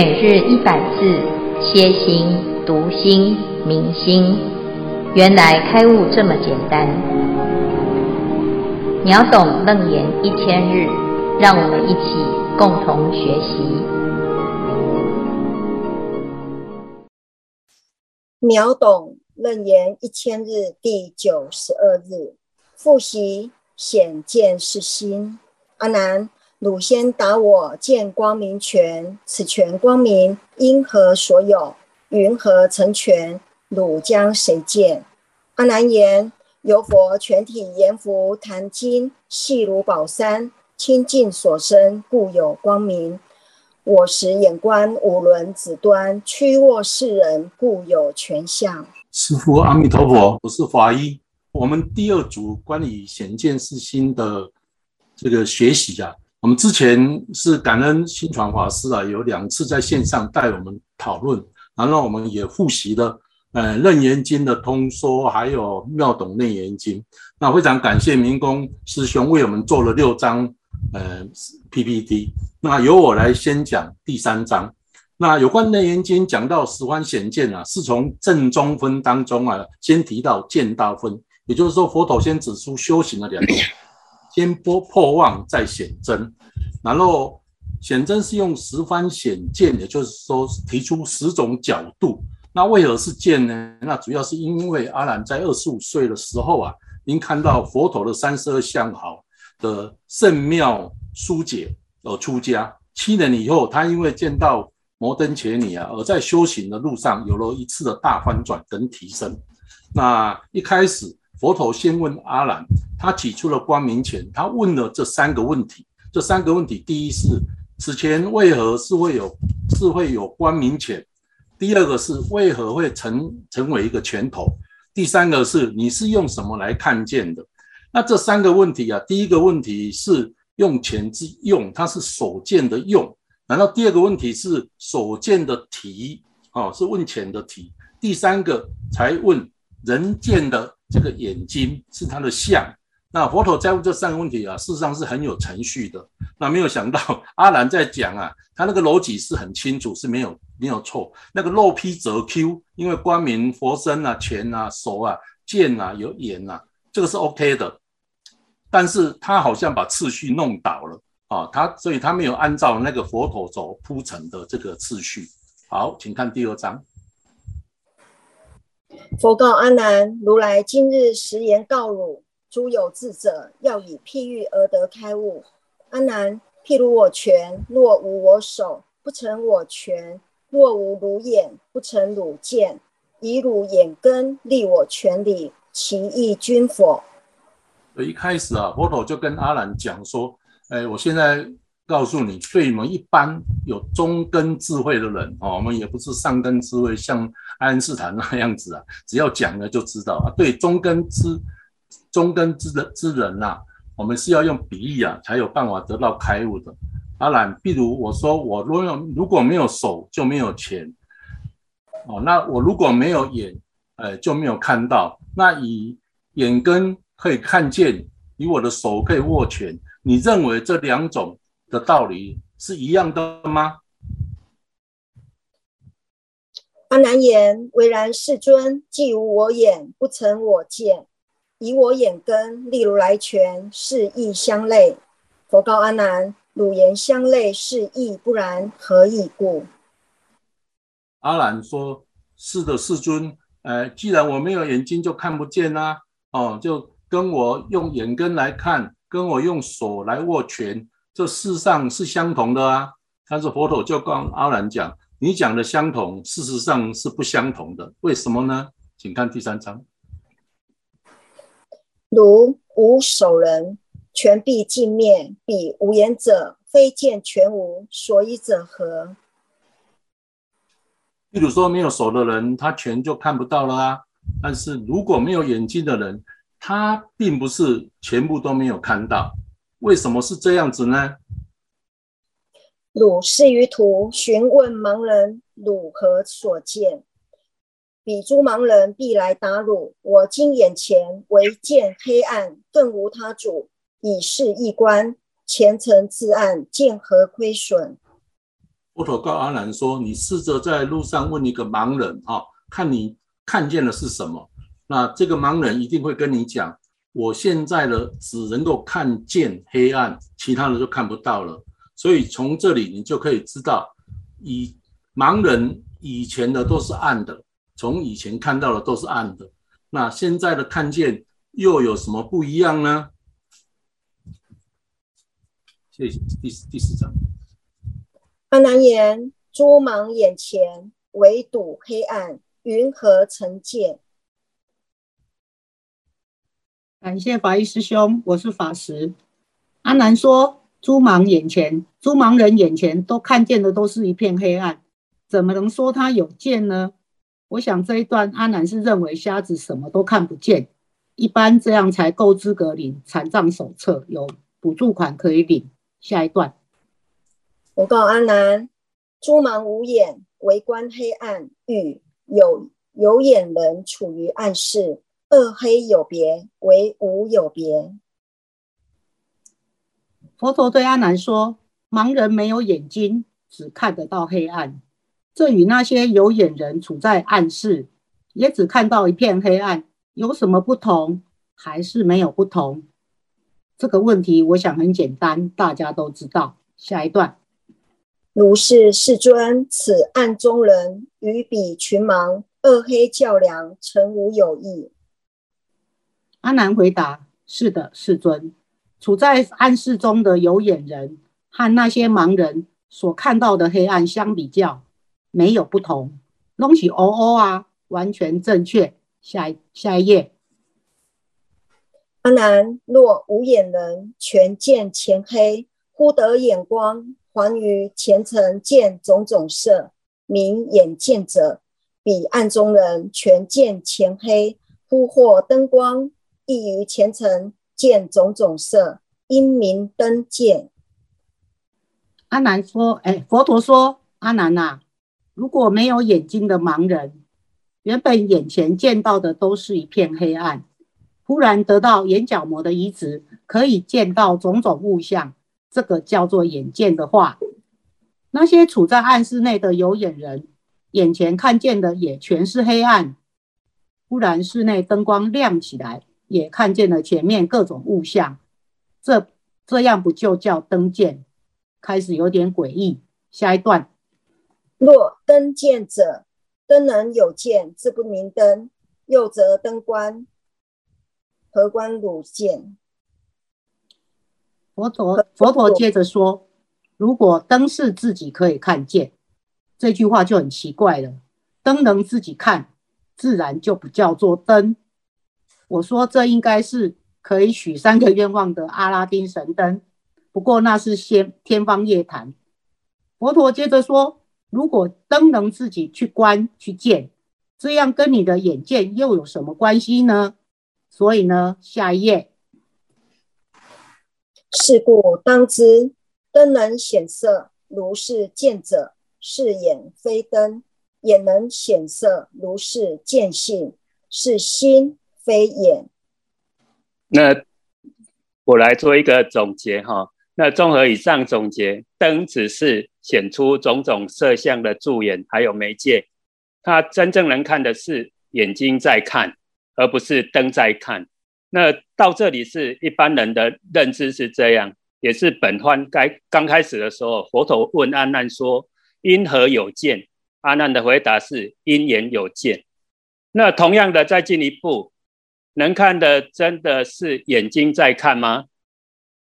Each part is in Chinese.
每日一百字，歇心、读心、明心，原来开悟这么简单。秒懂楞严一千日，让我们一起共同学习。秒懂楞严一千日第九十二日，复习显见是心。阿难。汝先答我见光明权，此权光明因何所有？云何成权？汝将谁见？阿难言：由佛全体严福谈经，细如宝山，清净所生，故有光明。我时眼观五轮子端，屈卧世人，故有权相。师父阿弥陀佛，我是法医。我们第二组关于显见是心的这个学习啊。我们之前是感恩新传法师啊，有两次在线上带我们讨论，然后我们也复习了呃《楞严经》的通说，还有《妙懂楞严经》。那非常感谢明公师兄为我们做了六张呃 PPT。那由我来先讲第三章。那有关《楞严经》讲到十方显见啊，是从正中分当中啊，先提到见道分，也就是说佛陀先指出修行的两种。先破破妄，再显真，然后显真是用十番显见，也就是说提出十种角度。那为何是见呢？那主要是因为阿难在二十五岁的时候啊，您看到佛陀的三十二相好的圣妙疏解而出家。七年以后，他因为见到摩登伽女啊，而在修行的路上有了一次的大翻转跟提升。那一开始。佛陀先问阿兰，他提出了光明前，他问了这三个问题。这三个问题，第一是此前为何是会有是会有光明前？第二个是为何会成成为一个拳头？第三个是你是用什么来看见的？那这三个问题啊，第一个问题是用权之用，它是所见的用。然后第二个问题是所见的体，哦，是问权的体。第三个才问人见的。这个眼睛是他的相，那佛陀在问这三个问题啊，事实上是很有程序的。那没有想到阿兰在讲啊，他那个逻辑是很清楚，是没有没有错。那个肉批则 Q，因为光明佛身啊、钱啊、手啊、剑啊、有眼啊，这个是 OK 的。但是他好像把次序弄倒了啊，他所以他没有按照那个佛陀所铺陈的这个次序。好，请看第二章。佛告阿难：如来今日实言告汝，诸有智者要以譬喻而得开悟。阿难，譬如我拳，若无我手，不成我拳；若无汝眼，不成汝见。以汝眼根立我拳理，其意均否？一开始啊，佛陀就跟阿难讲说：“哎，我现在。”告诉你，对我们一般有中根智慧的人哦，我们也不是上根智慧，像爱因斯坦那样子啊，只要讲了就知道啊。对中根之中根之的之人呐、啊，我们是要用比喻啊，才有办法得到开悟的。当然，譬如我说，我若用如果没有手就没有钱哦，那我如果没有眼，呃，就没有看到。那以眼根可以看见，以我的手可以握拳，你认为这两种？的道理是一样的吗？阿难言：唯然，世尊，既无我眼，不成我见。以我眼根例如来拳，是亦相类。佛告阿难：汝言相类，是亦不然，何以故？阿难说：是的，世尊。呃，既然我没有眼睛，就看不见啊。哦，就跟我用眼根来看，跟我用手来握拳。这事上是相同的啊，但是佛陀就跟阿难讲，你讲的相同，事实上是不相同的，为什么呢？请看第三章。如无手人，全必尽灭；彼无眼者，非见全无，所以者何？比如说没有手的人，他全就看不到了啊。但是如果没有眼睛的人，他并不是全部都没有看到。为什么是这样子呢？汝是于途询问盲人，汝何所见？彼诸盲人必来打汝：我今眼前唯见黑暗，更无他主，以是一观，前程自暗，见何亏损？佛陀告阿难说：“你试着在路上问一个盲人，哈，看你看见的是什么？那这个盲人一定会跟你讲，我现在呢只能够看见黑暗，其他的就看不到了。所以从这里你就可以知道，以盲人以前的都是暗的，从以前看到的都是暗的。那现在的看见又有什么不一样呢？”谢谢。第第四章。阿难言：诸盲眼前，唯睹黑暗，云何成见？感谢法医师兄，我是法师。阿南说：猪盲眼前，猪盲人眼前都看见的都是一片黑暗，怎么能说他有见呢？我想这一段阿南是认为瞎子什么都看不见，一般这样才够资格领残障手册，有补助款可以领。下一段。我告阿南：猪盲无眼，唯观黑暗，与有有眼人处于暗室，二黑有别，为无有别。佛陀对阿难说：盲人没有眼睛，只看得到黑暗，这与那些有眼人处在暗室，也只看到一片黑暗，有什么不同？还是没有不同？这个问题，我想很简单，大家都知道。下一段。如是世尊，此暗中人与彼群盲，二黑较量，诚无有异。阿难回答：是的，世尊。处在暗室中的有眼人和那些盲人所看到的黑暗相比较，没有不同。东西哦哦啊，完全正确。下一下一页。阿难，若无眼人全见前黑，忽得眼光。还于前尘见种种色，明眼见者，彼暗中人全见前黑，忽获灯光，亦于前尘见种种色，因明灯见。阿难说：“哎，佛陀说，阿难呐、啊，如果没有眼睛的盲人，原本眼前见到的都是一片黑暗，忽然得到眼角膜的移植，可以见到种种物象。”这个叫做眼见的话，那些处在暗室内的有眼人，眼前看见的也全是黑暗。忽然室内灯光亮起来，也看见了前面各种物象。这这样不就叫灯见？开始有点诡异。下一段，若灯见者，灯能有见，自不明灯。又则灯观，何观汝见？佛陀佛陀接着说：“如果灯是自己可以看见，这句话就很奇怪了。灯能自己看，自然就不叫做灯。我说这应该是可以许三个愿望的阿拉丁神灯。不过那是先天方夜谭。佛陀接着说：如果灯能自己去观去见，这样跟你的眼见又有什么关系呢？所以呢，下一页。”是故当知，灯能显色，如是见者，是眼非灯；眼能显色，如是见性，是心非眼。那我来做一个总结哈。那综合以上总结，灯只是显出种种色相的助眼，还有媒介。它真正能看的是眼睛在看，而不是灯在看。那到这里是一般人的认知是这样，也是本番该刚开始的时候，佛陀问阿难说：“因何有见？”阿难的回答是：“因眼有见。”那同样的，再进一步，能看的真的是眼睛在看吗？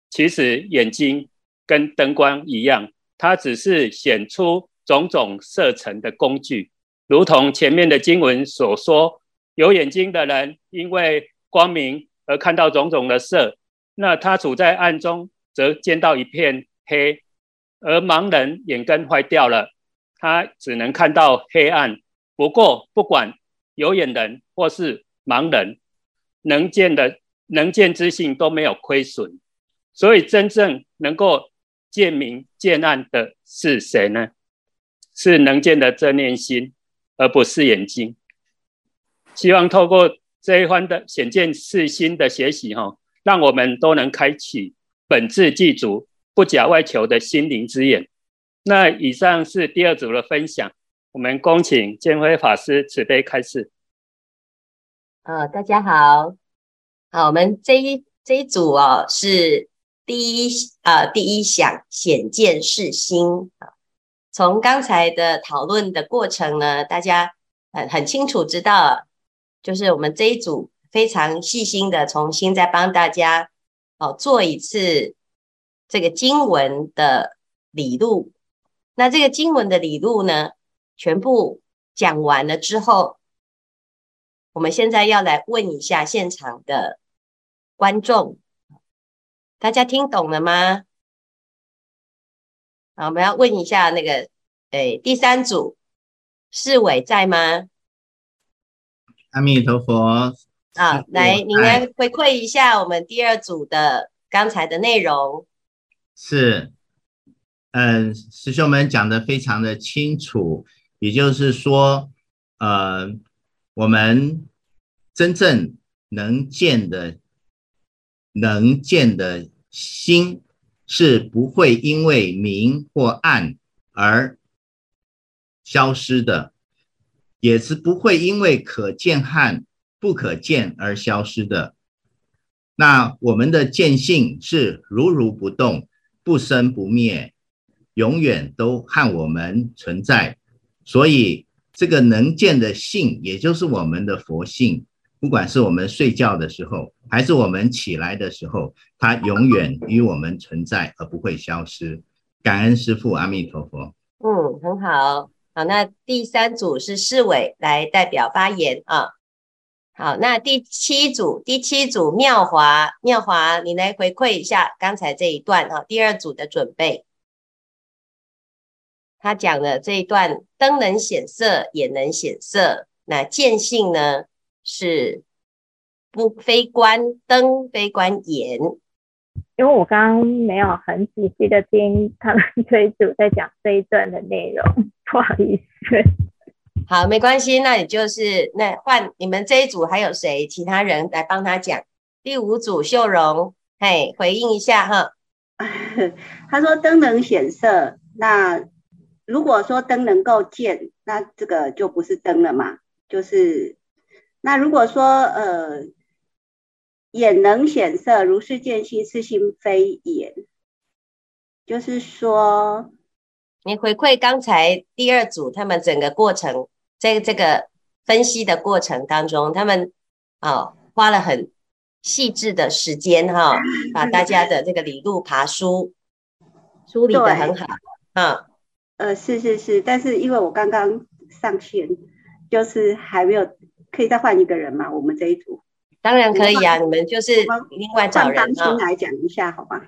其实眼睛跟灯光一样，它只是显出种种色尘的工具，如同前面的经文所说，有眼睛的人因为光明而看到种种的色，那他处在暗中，则见到一片黑；而盲人眼根坏掉了，他只能看到黑暗。不过，不管有眼人或是盲人，能见的能见之性都没有亏损。所以，真正能够见明见暗的是谁呢？是能见的正念心，而不是眼睛。希望透过。这一番的显见是心的学习，哈，让我们都能开启本自具足、不假外求的心灵之眼，那以上是第二组的分享，我们恭请建辉法师慈悲开示。呃，大家好，好，我们这一这一组哦是第一呃第一响显见是心啊。从刚才的讨论的过程呢，大家很很清楚知道，就是我们这一组非常细心的重新再帮大家哦做一次这个经文的理路。那这个经文的理路呢，全部讲完了之后，我们现在要来问一下现场的观众，大家听懂了吗？好，我们要问一下那个，诶，第三组，世伟在吗？阿弥陀佛。啊，来，您来回馈一下我们第二组的刚才的内容。是。嗯，师兄们讲的非常的清楚，也就是说，呃，我们真正能见的、能见的心是不会因为明或暗而消失的，也是不会因为可见和不可见而消失的。那我们的见性是如如不动，不生不灭。永远都和我们存在，所以这个能见的性，也就是我们的佛性，不管是我们睡觉的时候，还是我们起来的时候，它永远与我们存在而不会消失。感恩师父，阿弥陀佛。嗯，很好。好，那第三组是世伟来代表发言啊。好，那第七组，第七组妙华，妙华，你来回馈一下刚才这一段啊，第二组的准备。他讲的这一段，灯能显色，眼能显色。那见性呢，是不非观灯，非观眼。因为我刚刚没有很仔细的听他们这一组在讲这一段的内容，不好意思。好，没关系，那你就是那换你们这一组还有谁？其他人来帮他讲。第五组秀荣，嘿，回应一下哈。他说灯能显色，那。如果说灯能够见，那这个就不是灯了嘛？就是那如果说呃眼能显色，如是见心是心非眼，就是说你回馈刚才第二组他们整个过程，在这个分析的过程当中，他们啊、哦、花了很细致的时间哈、哦，把大家的这个理路爬书梳理的很好啊。呃，是是是，但是因为我刚刚上线，就是还没有，可以再换一个人吗？我们这一组当然可以啊，你们就是另外找人啊。来讲一下，好吧？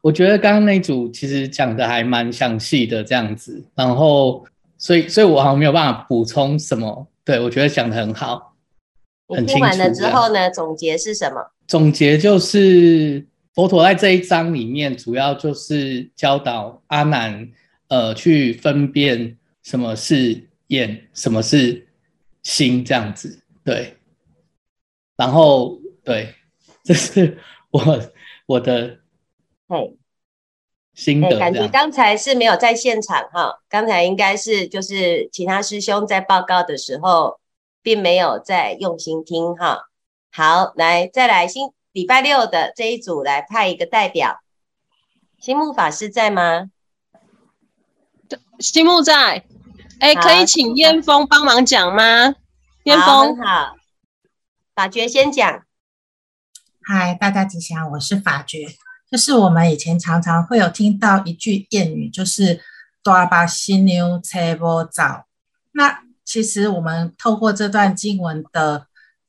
我觉得刚刚那组其实讲的还蛮详细的这样子，然后所以所以我好像没有办法补充什么。对，我觉得讲的很好，很清楚。听完了之后呢，总结是什么？总结就是佛陀在这一章里面主要就是教导阿难。呃，去分辨什么是眼，什么是心，这样子，对。然后，对，这是我我的嘿心得。感觉刚才是没有在现场哈，刚才应该是就是其他师兄在报告的时候，并没有在用心听哈。好，来再来，新礼拜六的这一组来派一个代表，心木法师在吗？心木在，哎，可以请燕峰帮忙讲吗？燕峰，好，法觉先讲。嗨，大家吉祥，我是法觉。就是我们以前常常会有听到一句谚语，就是“多把新牛车不早”。那其实我们透过这段经文的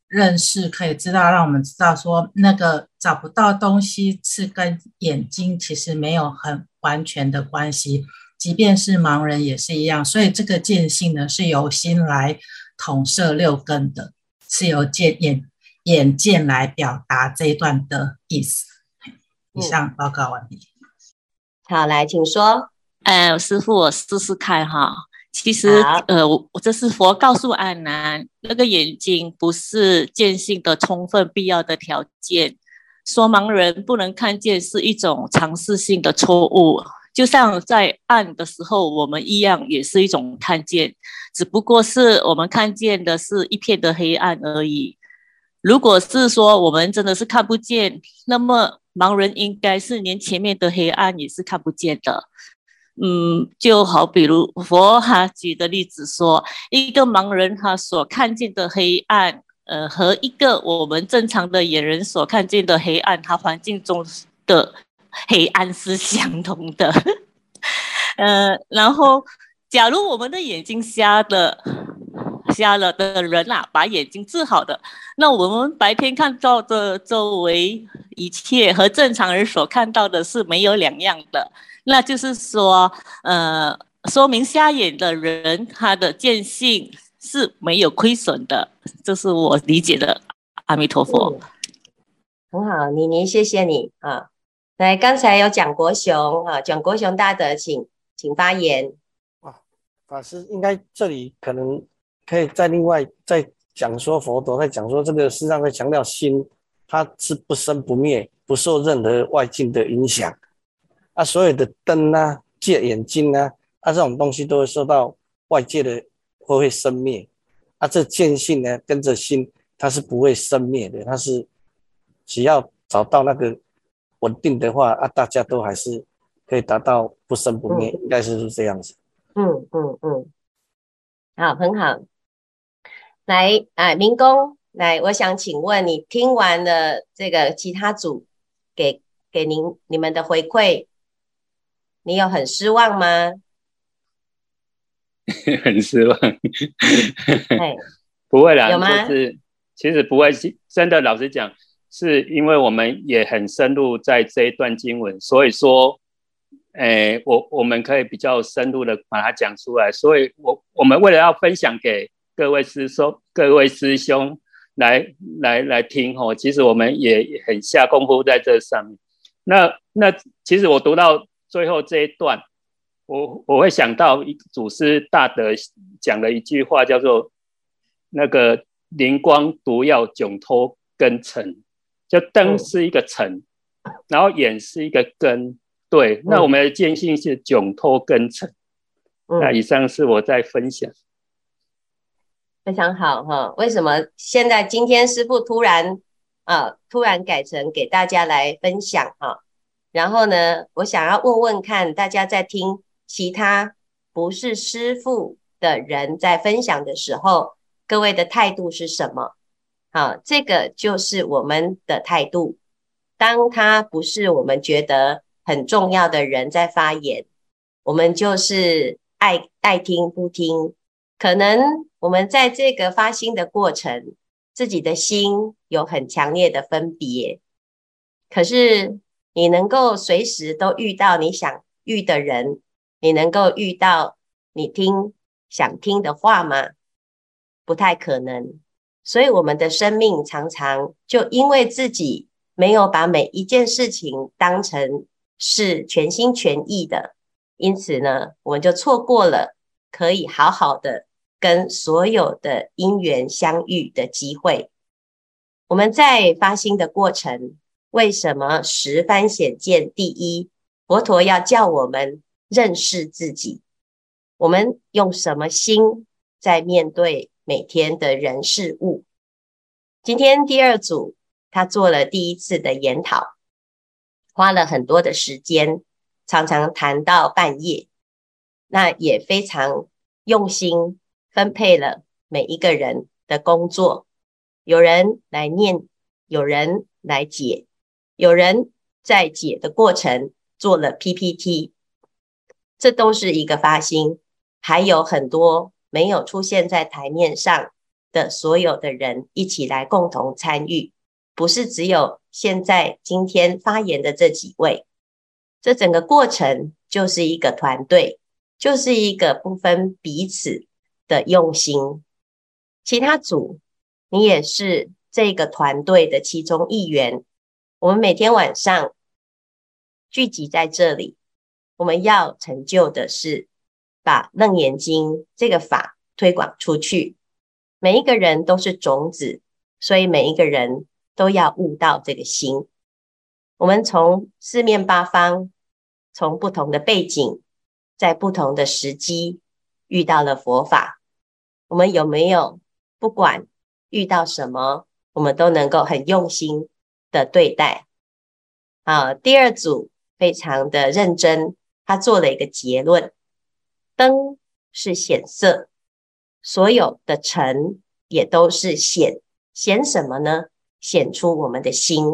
认识，可以知道，让我们知道说，那个找不到东西是跟眼睛其实没有很完全的关系。即便是盲人也是一样，所以这个见性呢，是由心来统摄六根的，是由见眼眼见来表达这一段的意思。以上报告完毕。嗯、好，来，请说。哎，师傅，我试试看哈。其实，呃，我这是佛告诉阿难，那个眼睛不是见性的充分必要的条件。说盲人不能看见是一种尝试性的错误。就像在暗的时候，我们一样也是一种看见，只不过是我们看见的是一片的黑暗而已。如果是说我们真的是看不见，那么盲人应该是连前面的黑暗也是看不见的。嗯，就好比如佛哈举的例子说，一个盲人他所看见的黑暗，呃，和一个我们正常的眼人所看见的黑暗，他环境中的黑暗是相同的。呃，然后假如我们的眼睛瞎了，瞎了的人啊，把眼睛治好的，那我们白天看到的周围一切和正常人所看到的是没有两样的。那就是说，呃，说明瞎眼的人他的见性是没有亏损的，这是我理解的。阿弥陀佛，很好，妮妮，谢谢你啊。来，刚才有蒋国雄啊，蒋国雄大德，请请发言。啊，法师，应该这里可能可以再另外再讲说佛陀在讲说这个，事实上在强调心，它是不生不灭，不受任何外境的影响。啊，所有的灯啊、戒眼睛啊，啊，这种东西都会受到外界的会会生灭。啊，这见性呢，跟着心，它是不会生灭的。它是只要找到那个稳定的话，啊，大家都还是可以达到不生不灭，嗯、应该是是这样子。嗯嗯嗯，好，很好。来，啊，明工，来，我想请问你，听完了这个其他组给给您你们的回馈。你有很失望吗？很失望，不会啦。有吗？就是其实不会，真的，老实讲，是因为我们也很深入在这一段经文，所以说，诶，我我们可以比较深入的把它讲出来。所以我我们为了要分享给各位师兄、各位师兄来来来听吼，其实我们也很下功夫在这上面。那那其实我读到。最后这一段，我我会想到一祖师大德讲的一句话，叫做“那个灵光毒药迥脱根尘”，就灯是一个尘，然后眼是一个根，对，那我们的坚信是迥脱根尘。那以上是我在分享，非常好哈。为什么现在今天师傅突然啊，突然改成给大家来分享哈？然后呢，我想要问问看，大家在听其他不是师傅的人在分享的时候，各位的态度是什么？好，这个就是我们的态度。当他不是我们觉得很重要的人在发言，我们就是爱爱听不听。可能我们在这个发心的过程，自己的心有很强烈的分别，可是。你能够随时都遇到你想遇的人，你能够遇到你听想听的话吗？不太可能。所以我们的生命常常就因为自己没有把每一件事情当成是全心全意的，因此呢，我们就错过了可以好好的跟所有的因缘相遇的机会。我们在发心的过程。为什么十番显见第一？佛陀要叫我们认识自己。我们用什么心在面对每天的人事物？今天第二组他做了第一次的研讨，花了很多的时间，常常谈到半夜。那也非常用心分配了每一个人的工作，有人来念，有人来解。有人在解的过程做了 PPT，这都是一个发心，还有很多没有出现在台面上的所有的人一起来共同参与，不是只有现在今天发言的这几位，这整个过程就是一个团队，就是一个不分彼此的用心。其他组，你也是这个团队的其中一员。我们每天晚上聚集在这里，我们要成就的是把《楞严经》这个法推广出去。每一个人都是种子，所以每一个人都要悟到这个心。我们从四面八方，从不同的背景，在不同的时机遇到了佛法。我们有没有不管遇到什么，我们都能够很用心的对待？好，第二组非常的认真，他做了一个结论：灯是显色，所有的尘也都是显，显什么呢？显出我们的心。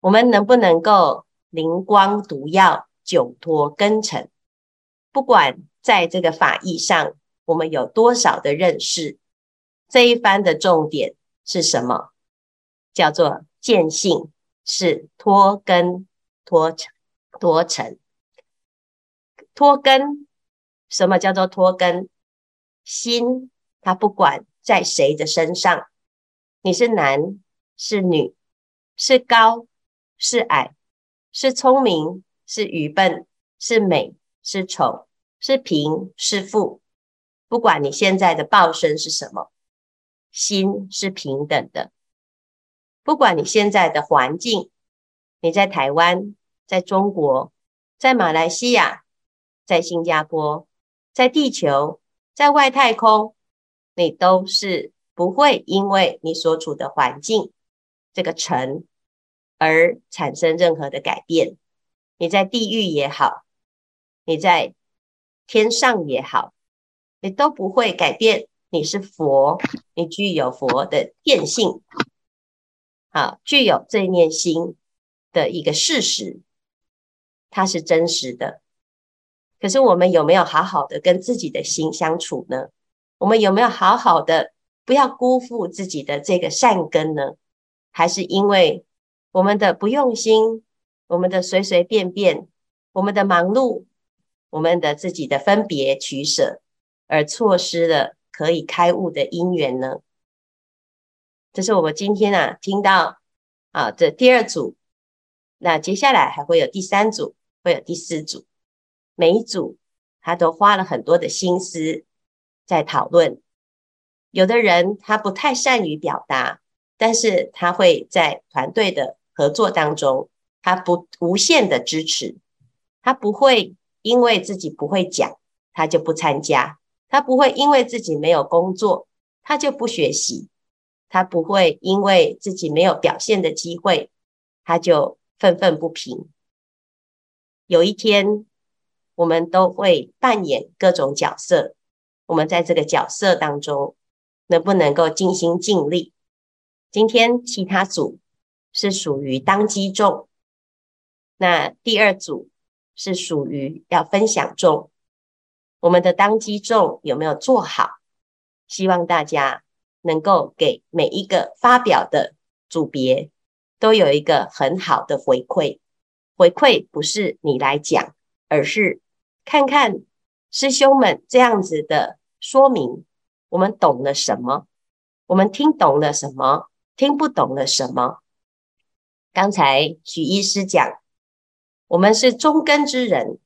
我们能不能够灵光独耀，久脱根尘？不管在这个法义上，我们有多少的认识？这一番的重点是什么？叫做见性，是脱根脱尘脱尘脱根。什么叫做脱根？心它不管在谁的身上，你是男是女，是高。是矮，是聪明，是愚笨，是美，是丑，是贫，是富。不管你现在的报身是什么，心是平等的。不管你现在的环境，你在台湾，在中国，在马来西亚，在新加坡，在地球，在外太空，你都是不会因为你所处的环境这个尘。而产生任何的改变，你在地狱也好，你在天上也好，你都不会改变。你是佛，你具有佛的天性，好，具有这念心的一个事实，它是真实的。可是我们有没有好好的跟自己的心相处呢？我们有没有好好的不要辜负自己的这个善根呢？还是因为？我们的不用心，我们的随随便便，我们的忙碌，我们的自己的分别取舍，而错失了可以开悟的因缘呢？这是我们今天啊听到啊这第二组，那接下来还会有第三组，会有第四组，每一组他都花了很多的心思在讨论。有的人他不太善于表达，但是他会在团队的。合作当中，他不无限的支持，他不会因为自己不会讲，他就不参加；他不会因为自己没有工作，他就不学习；他不会因为自己没有表现的机会，他就愤愤不平。有一天，我们都会扮演各种角色，我们在这个角色当中，能不能够尽心尽力？今天其他组。是属于当机众，那第二组是属于要分享众。我们的当机众有没有做好？希望大家能够给每一个发表的组别都有一个很好的回馈。回馈不是你来讲，而是看看师兄们这样子的说明，我们懂了什么？我们听懂了什么？听不懂了什么？刚才许医师讲，我们是中根之人。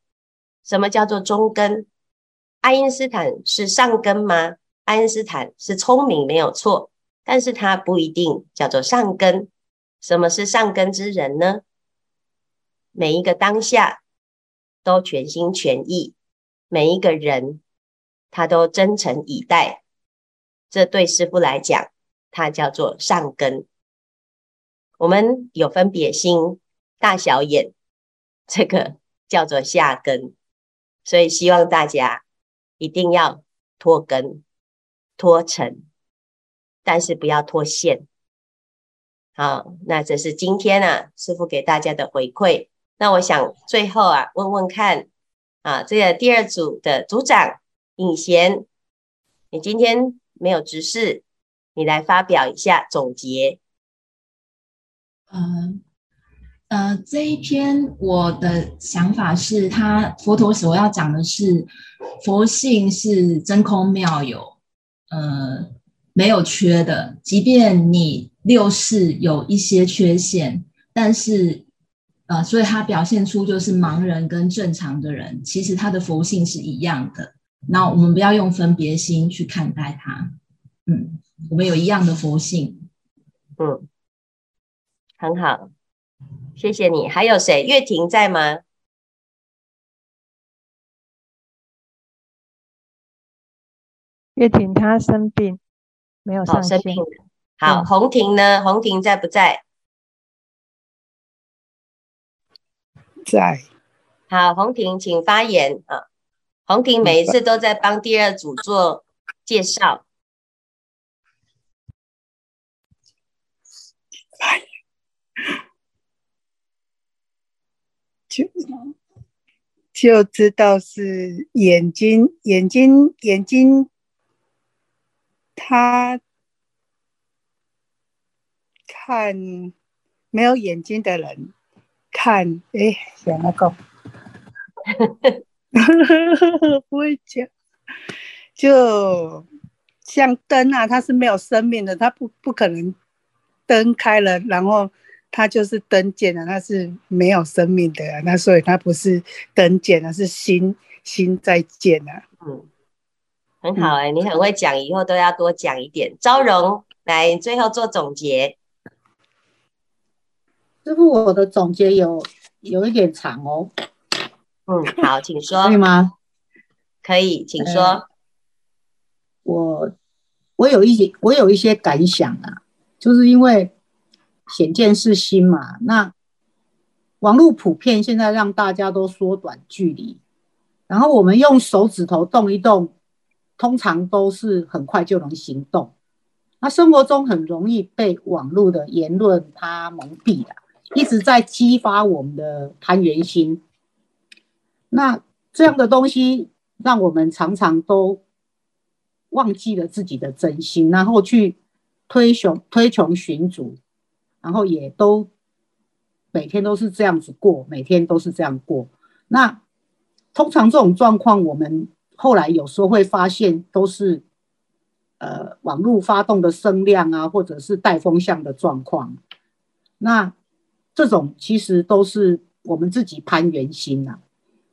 什么叫做中根？爱因斯坦是上根吗？爱因斯坦是聪明没有错，但是他不一定叫做上根。什么是上根之人呢？每一个当下都全心全意，每一个人他都真诚以待，这对师父来讲，他叫做上根。我们有分别心，大小眼，这个叫做下根，所以希望大家一定要脱根、脱尘，但是不要脱线。好，那这是今天啊，师傅给大家的回馈。那我想最后啊，问问看啊，这个第二组的组长尹贤，你今天没有执事，你来发表一下总结。呃呃，这一篇我的想法是，他佛陀所要讲的是，佛性是真空妙有，呃，没有缺的。即便你六世有一些缺陷，但是，呃，所以它表现出就是盲人跟正常的人，其实他的佛性是一样的。那我们不要用分别心去看待他，嗯，我们有一样的佛性，嗯，很好，谢谢你。还有谁？月婷在吗？月婷她生病，没有生病。好，红婷呢？红婷在不在？在。好，红婷，请发言啊。红婷每一次都在帮第二组做介绍。就就知道是眼睛，眼睛，眼睛，他看没有眼睛的人看，哎，讲那个，不会讲，就像灯啊，它是没有生命的，它不不可能灯开了，然后。它就是灯见了，它是没有生命的，那所以它不是灯见了，是心心在见了。嗯，很好哎、欸，你很会讲，以后都要多讲一点。昭荣来最后做总结。师傅，我的总结有有一点长哦。嗯，好，请说。可以吗？可以，请说。呃、我我有一些我有一些感想啊，就是因为。显见是心嘛，那网络普遍现在让大家都缩短距离，然后我们用手指头动一动，通常都是很快就能行动。那生活中很容易被网络的言论它蒙蔽了，一直在激发我们的攀缘心。那这样的东西让我们常常都忘记了自己的真心，然后去推穷推穷寻主。然后也都每天都是这样子过，每天都是这样过。那通常这种状况，我们后来有时候会发现，都是呃网络发动的声量啊，或者是带风向的状况。那这种其实都是我们自己攀缘心呐、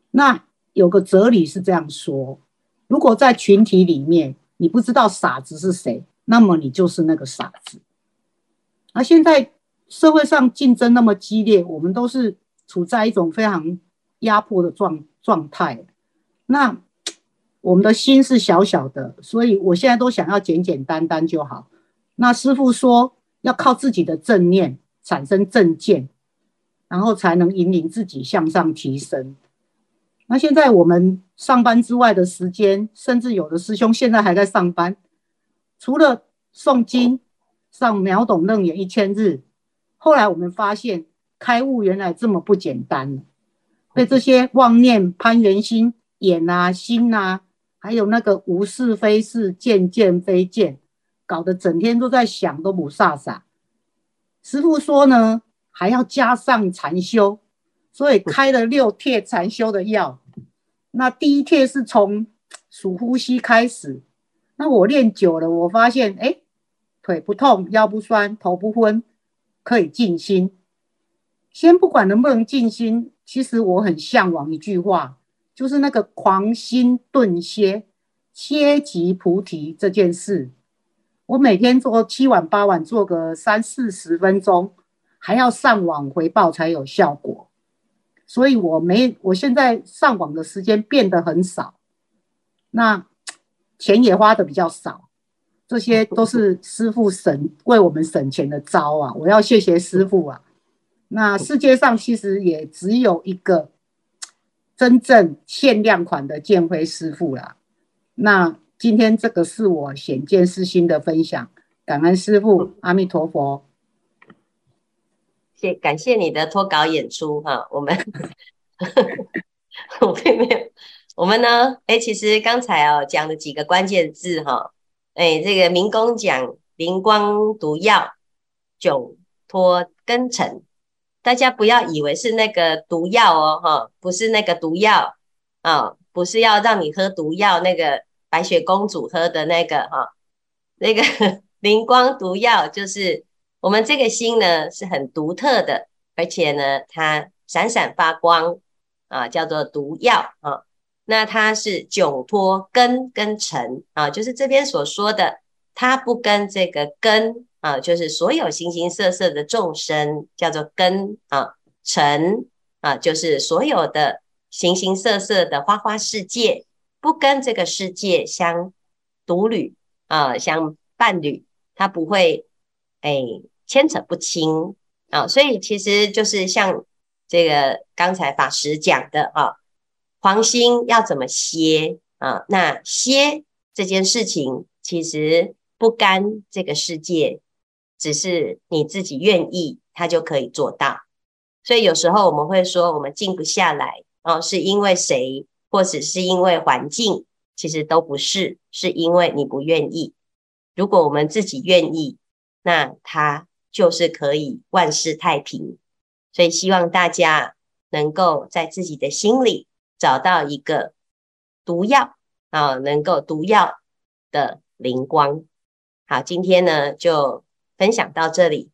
那有个哲理是这样说：如果在群体里面，你不知道傻子是谁，那么你就是那个傻子。而现在。社会上竞争那么激烈，我们都是处在一种非常压迫的状状态。那我们的心是小小的，所以我现在都想要简简单单就好。那师父说要靠自己的正念产生正见，然后才能引领自己向上提升。那现在我们上班之外的时间，甚至有的师兄现在还在上班，除了诵经、上秒懂楞严一千日。后来我们发现，开悟原来这么不简单，被这些妄念、攀缘心、眼啊、心啊，还有那个无是非是、见见非见，搞得整天都在想，都不飒飒。师父说呢，还要加上禅修，所以开了六帖禅修的药。那第一帖是从数呼吸开始，那我练久了，我发现，哎，腿不痛，腰不酸，头不昏。可以静心，先不管能不能静心，其实我很向往一句话，就是那个狂心顿歇，歇即菩提这件事。我每天做七晚八晚，做个三四十分钟，还要上网回报才有效果。所以我没，我现在上网的时间变得很少，那钱也花得比较少。这些都是师父省为我们省钱的招啊！我要谢谢师父啊。那世界上其实也只有一个真正限量款的建辉师父啦。那今天这个是我显见是心的分享，感恩师父，阿弥陀佛。谢感谢你的脱稿演出哈，我们 我并没有，我们呢？哎，其实刚才哦讲的几个关键字哈。哎，这个民工讲灵光毒药，窘脱根尘，大家不要以为是那个毒药哦，哈，不是那个毒药啊，不是要让你喝毒药，那个白雪公主喝的那个哈，那个 灵光毒药就是我们这个心呢是很独特的，而且呢它闪闪发光啊，叫做毒药啊。那它是窘脱根跟尘啊，就是这边所说的，它不跟这个根啊，就是所有形形色色的众生叫做根啊，尘啊，就是所有的形形色色的花花世界，不跟这个世界相独旅啊，相伴侣，它不会哎牵扯不清啊，所以其实就是像这个刚才法师讲的啊，黄心要怎么歇啊？那歇这件事情其实不干这个世界，只是你自己愿意，他就可以做到。所以有时候我们会说，我们静不下来哦，是因为谁，或者是因为环境，其实都不是，是因为你不愿意。如果我们自己愿意，那它就是可以万事太平。所以希望大家能够在自己的心里找到一个毒药啊，能够毒药的灵光。好，今天呢就分享到这里。